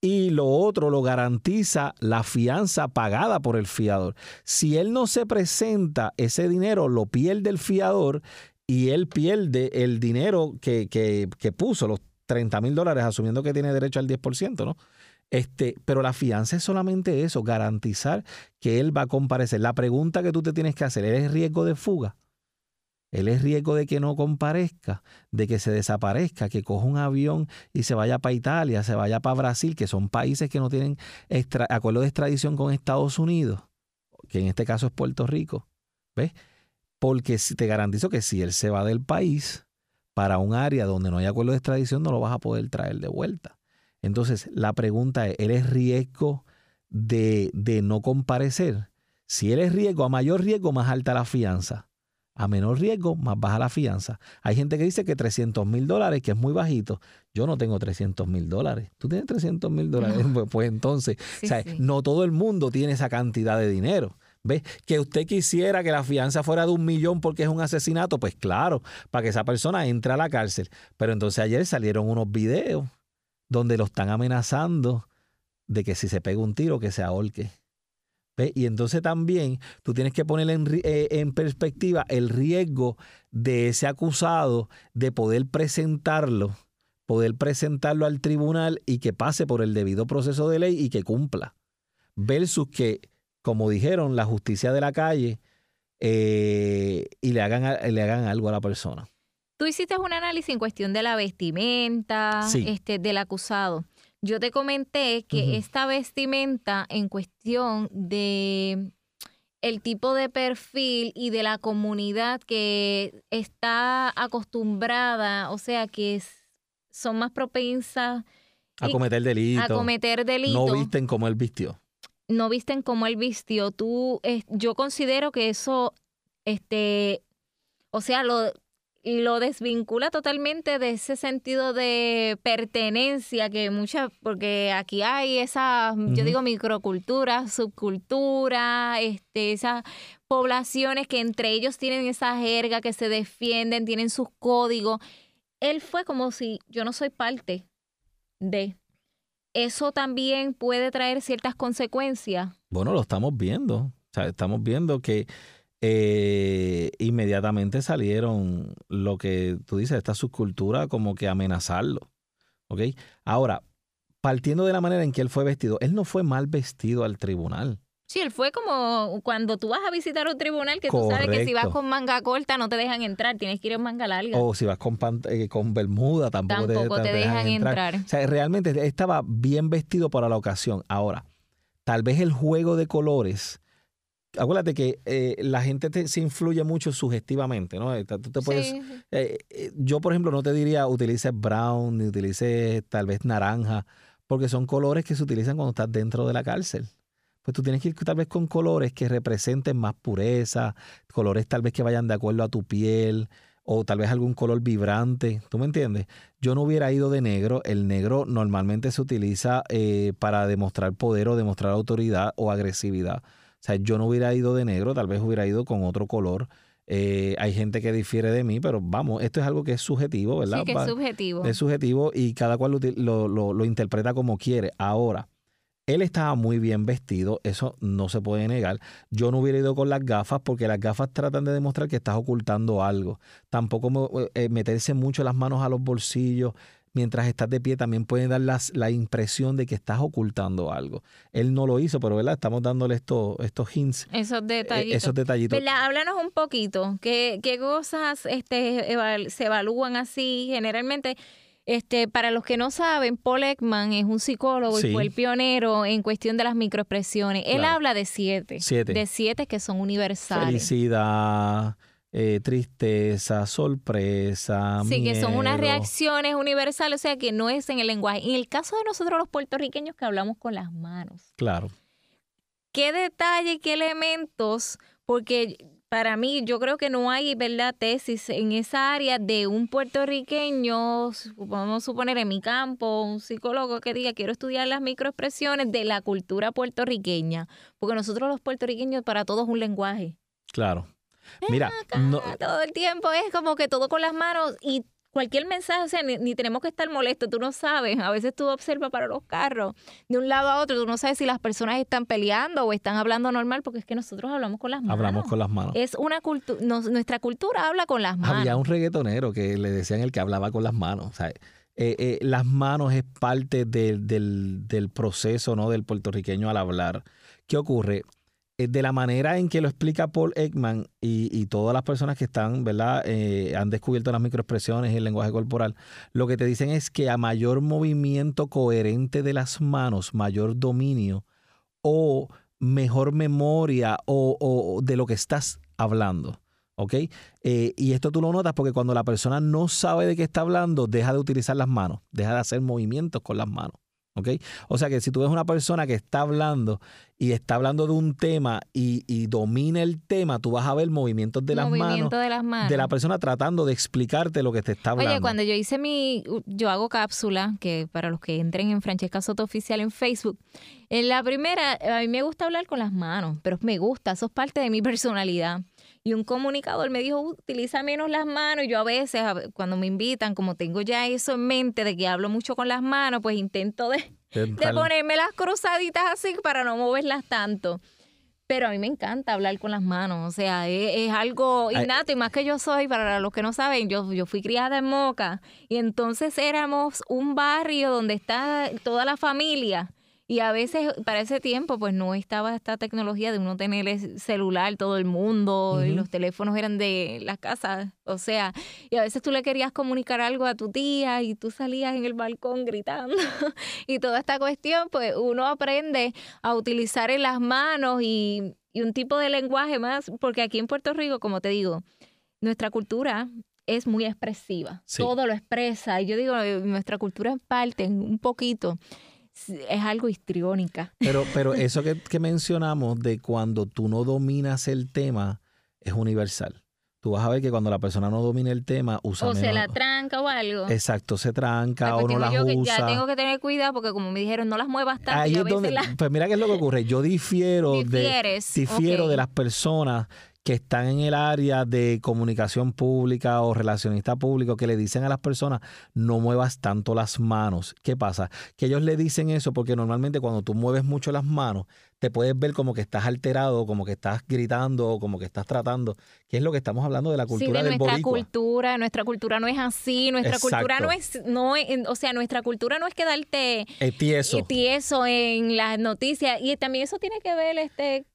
y lo otro lo garantiza la fianza pagada por el fiador. Si él no se presenta, ese dinero lo pierde el fiador y él pierde el dinero que, que, que puso, los 30 mil dólares, asumiendo que tiene derecho al 10%, ¿no? Este, pero la fianza es solamente eso, garantizar que él va a comparecer. La pregunta que tú te tienes que hacer, ¿es riesgo de fuga? Él es riesgo de que no comparezca, de que se desaparezca, que coja un avión y se vaya para Italia, se vaya para Brasil, que son países que no tienen acuerdo de extradición con Estados Unidos, que en este caso es Puerto Rico. ¿Ves? Porque te garantizo que si él se va del país para un área donde no hay acuerdo de extradición, no lo vas a poder traer de vuelta. Entonces, la pregunta es, ¿él es riesgo de, de no comparecer? Si él es riesgo, a mayor riesgo, más alta la fianza a menor riesgo, más baja la fianza. Hay gente que dice que 300 mil dólares, que es muy bajito. Yo no tengo 300 mil dólares. ¿Tú tienes 300 mil dólares? [LAUGHS] Pues, pues, entonces, no todo el mundo tiene esa cantidad de dinero. ¿Ves? Que usted quisiera que la fianza fuera de un millón porque es un asesinato, pues claro, para que esa persona entre a la cárcel. Pero entonces ayer salieron unos videos donde lo están amenazando de que si se pega un tiro, que se ahorque. Y entonces también tú tienes que poner eh, en, perspectiva el riesgo de ese acusado de poder presentarlo, poder presentarlo al tribunal y que pase por el debido proceso de ley y que cumpla. Versus que, como dijeron, la justicia de la calle eh, y le hagan, le hagan algo a la persona. Tú hiciste un análisis en cuestión de la vestimenta este, del acusado. Yo te comenté que esta vestimenta en cuestión de el tipo de perfil y de la comunidad que está acostumbrada, o sea, que son más propensas a cometer delitos. A cometer delitos. No visten como él vistió. No visten como él vistió. Tú, yo considero que eso, este, o sea, lo, lo desvincula totalmente de ese sentido de pertenencia que muchas, porque aquí hay esa, yo digo microcultura, subcultura, este, esas poblaciones que entre ellos tienen esa jerga, que se defienden, tienen sus códigos. Él fue como si yo no soy parte de. Eso también puede traer ciertas consecuencias. Bueno, lo estamos viendo. O sea, estamos viendo que eh, inmediatamente salieron lo que tú dices, esta subcultura como que amenazarlo. ¿Ok? Ahora, partiendo de la manera en que él fue vestido, él no fue mal vestido al tribunal. Sí, él fue como cuando tú vas a visitar un tribunal que tú sabes que si vas con manga corta no te dejan entrar, tienes que ir en manga larga. O si vas con, eh, con bermuda tampoco, te, dejan, entrar. O sea, realmente estaba bien vestido para la ocasión. Ahora, tal vez el juego de colores acuérdate que eh, la gente se influye mucho sugestivamente, ¿no? Tú te puedes, eh, eh, yo, por ejemplo, no te diría utilices brown ni utilices tal vez naranja, porque son colores que se utilizan cuando estás dentro de la cárcel. Pues tú tienes que ir tal vez con colores que representen más pureza, colores tal vez que vayan de acuerdo a tu piel o tal vez algún color vibrante, ¿tú me entiendes? Yo no hubiera ido de negro, el negro normalmente se utiliza para demostrar poder o demostrar autoridad o agresividad. O sea, yo no hubiera ido de negro, tal vez hubiera ido con otro color. Eh, hay gente que difiere de mí, pero vamos, esto es algo que es subjetivo, ¿verdad? Sí, que es subjetivo. Es subjetivo y cada cual lo, lo, interpreta como quiere. Ahora, él estaba muy bien vestido, eso no se puede negar. Yo no hubiera ido con las gafas porque las gafas tratan de demostrar que estás ocultando algo. Tampoco eh, meterse mucho las manos a los bolsillos mientras estás de pie también puede dar la impresión de que estás ocultando algo. Él no lo hizo, pero ¿verdad? estamos dándole estos, estos hints. Esos detallitos. esos detallitos. ¿Verdad? Háblanos un poquito. ¿Qué, qué cosas este, se evalúan así generalmente? Este, para los que no saben, Paul Ekman es un psicólogo y fue el pionero en cuestión de las microexpresiones. Él habla de siete, siete. De siete que son universales. Felicidad, eh, tristeza, sorpresa. Sí, que son unas reacciones universales, o sea que no es en el lenguaje. En el caso de nosotros los puertorriqueños que hablamos con las manos. Claro. ¿Qué detalle, qué elementos? Porque para mí yo creo que no hay, ¿verdad?, tesis en esa área de un puertorriqueño, vamos a suponer en mi campo, un psicólogo que diga quiero estudiar las microexpresiones de la cultura puertorriqueña, porque nosotros los puertorriqueños para todos es un lenguaje. Claro. Mira, todo el tiempo es como que todo con las manos y cualquier mensaje, o sea, ni, tenemos que estar molestos, tú no sabes, a veces tú observas para los carros de un lado a otro, tú no sabes si las personas están peleando o están hablando normal, porque es que nosotros hablamos con las manos. Hablamos con las manos. Es una cultura, nuestra cultura habla con las manos. Había un reggaetonero que le decían el que hablaba con las manos, o sea, eh, eh, las manos es parte del, del proceso, ¿no? Del puertorriqueño al hablar. ¿Qué ocurre? Eh, de la manera en que lo explica Paul Ekman y, todas las personas que están, ¿verdad? Eh, han descubierto las microexpresiones y el lenguaje corporal, lo que te dicen es que a mayor movimiento coherente de las manos, mayor dominio o mejor memoria o, de lo que estás hablando. ¿Ok? Eh, y esto tú lo notas porque cuando la persona no sabe de qué está hablando, deja de utilizar las manos, deja de hacer movimientos con las manos. O sea que si tú ves una persona que está hablando y está hablando de un tema y, domina el tema, tú vas a ver movimientos de las, manos, de las manos de la persona tratando de explicarte lo que te está hablando. Oye, cuando yo hice mi, yo hago cápsula, que para los que entren en Francesca Soto Oficial en Facebook, en la primera, a mí me gusta hablar con las manos, pero me gusta, eso es parte de mi [LAUGHS] personalidad. Y un comunicador me dijo, utiliza menos las manos. Y yo a veces, cuando me invitan, como tengo ya eso en mente de que hablo mucho con las manos, pues intento de, de ponerme las cruzaditas así para no moverlas tanto. Pero a mí me encanta hablar con las manos, o sea, es, algo innato y más que yo soy, para los que no saben, yo, yo fui criada en Moca y entonces éramos un barrio donde está toda la familia y a veces para ese tiempo pues no estaba esta tecnología de uno tener celular todo el mundo y los teléfonos eran de las casas. O sea, y a veces tú le querías comunicar algo a tu tía y tú salías en el balcón gritando [LAUGHS] y toda esta cuestión pues uno aprende a utilizar en las manos y y un tipo de lenguaje más, porque aquí en Puerto Rico, como te digo, nuestra cultura es muy expresiva, todo lo expresa. Y yo digo, eh, nuestra cultura en parte, un poquito, es algo histriónica. Pero, pero [LAUGHS] eso que, que mencionamos de cuando tú no dominas el tema es universal tú vas a ver que cuando la persona no domina el tema, usa O se la tranca o algo. Exacto, se tranca o no las usa. ya tengo que tener cuidado porque como me dijeron, no las muevas tanto. Ahí es donde, pues mira qué es lo que ocurre. Yo difiero de, difiero de las personas que están en el área de comunicación pública o relacionista público que le dicen a las personas no muevas tanto las manos. ¿Qué pasa? Que ellos le dicen eso porque normalmente cuando tú mueves mucho las manos te puedes ver como que estás alterado, como que estás gritando, como que estás tratando, que es lo que estamos hablando de la cultura sí, de nuestra cultura, nuestra cultura no es así, nuestra cultura no es, no o sea, nuestra cultura no es quedarte tieso. tieso en las noticias y también eso tiene que ver este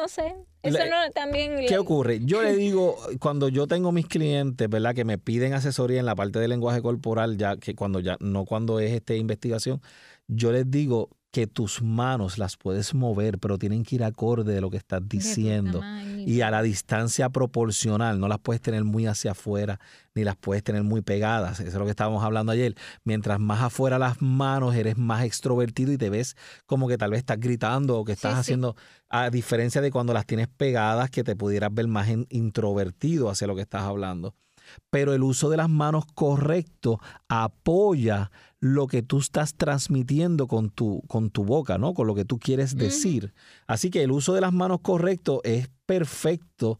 no sé. Eso no también. ¿Qué ocurre? Yo le [LAUGHS] digo, cuando yo tengo mis clientes, ¿verdad? Que me piden asesoría en la parte del lenguaje corporal, ya que cuando ya, no cuando es este investigación, yo les digo, que tus manos las puedes mover, pero tienen que ir acorde de lo que estás diciendo y a la distancia proporcional. No las puedes tener muy hacia afuera ni las puedes tener muy pegadas. Eso es lo que estábamos hablando ayer. Mientras más afuera las manos, eres más extrovertido y te ves como que tal vez estás gritando o que estás haciendo, a diferencia de cuando las tienes pegadas, que te pudieras ver más introvertido hacia lo que estás hablando pero el uso de las manos correcto apoya lo que tú estás transmitiendo con tu, con tu boca, ¿no? Con lo que tú quieres decir. Así que el uso de las manos correcto es perfecto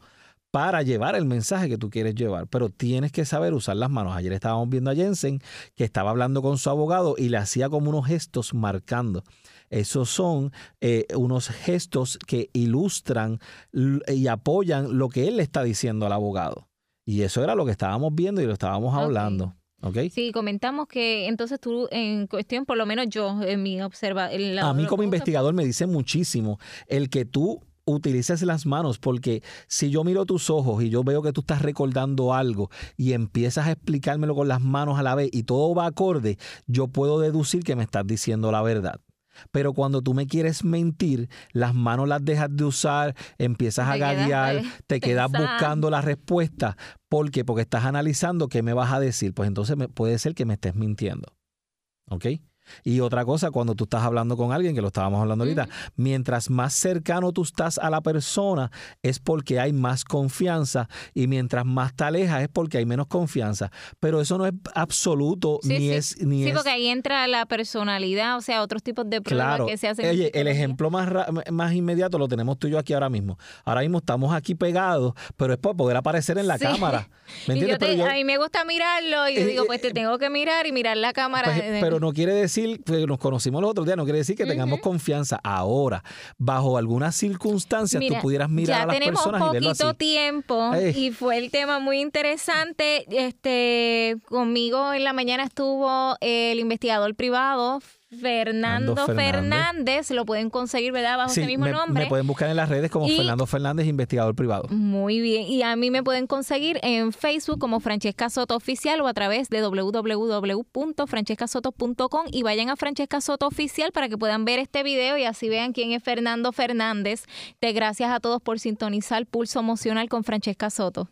para llevar el mensaje que tú quieres llevar, pero tienes que saber usar las manos. Ayer estábamos viendo a Jensen que estaba hablando con su abogado y le hacía como unos gestos marcando. Esos son eh, unos gestos que ilustran y apoyan lo que él le está diciendo al abogado. Y eso era lo que estábamos viendo y lo estábamos hablando. Okay. Sí, comentamos que entonces tú, en cuestión, por lo menos yo, en mi observa. a mí como investigador me dice muchísimo el que tú utilices las manos, porque si yo miro tus ojos y yo veo que tú estás recordando algo y empiezas a explicármelo con las manos a la vez y todo va acorde, yo puedo deducir que me estás diciendo la verdad. Pero cuando tú me quieres mentir, las manos las dejas de usar, empiezas a gaguear, te quedas buscando la respuesta. ¿Por qué? Porque estás analizando qué me vas a decir. Pues entonces puede ser que me estés mintiendo. ¿Ok? Y otra cosa, cuando tú estás hablando con alguien, que lo estábamos hablando ahorita, mientras más cercano tú estás a la persona, es porque hay más confianza y mientras más te alejas es porque hay menos confianza. Pero eso no es absoluto ni es... Ni sí, porque ahí entra la personalidad, o sea, otros tipos de pruebas que se hacen. Oye, el ejemplo más, más inmediato lo tenemos tú y yo aquí ahora mismo. Ahora mismo estamos aquí pegados, pero es para poder aparecer en la cámara. [LAUGHS] ¿Me entiendes? a mí me gusta mirarlo y yo digo, pues te tengo que mirar y mirar la cámara. Pues, pero no quiere decir nos conocimos los otros días, no quiere decir que tengamos confianza. Ahora, bajo algunas circunstancias, tú pudieras mirar a las personas y verlo así. poquito tiempo y fue el tema muy interesante. Este, conmigo en la mañana estuvo el investigador privado Fernando Fernández. lo pueden conseguir, ¿verdad? Bajo ese mismo nombre. Me pueden buscar en las redes como Fernando Fernández, investigador privado. Muy bien. Y a mí me pueden conseguir en Facebook como Francesca Soto Oficial o a través de www.francescasoto.com y vayan a Francesca Soto Oficial para que puedan ver este video y así vean quién es Fernando Fernández. Te gracias a todos por sintonizar Pulso Emocional con Francesca Soto.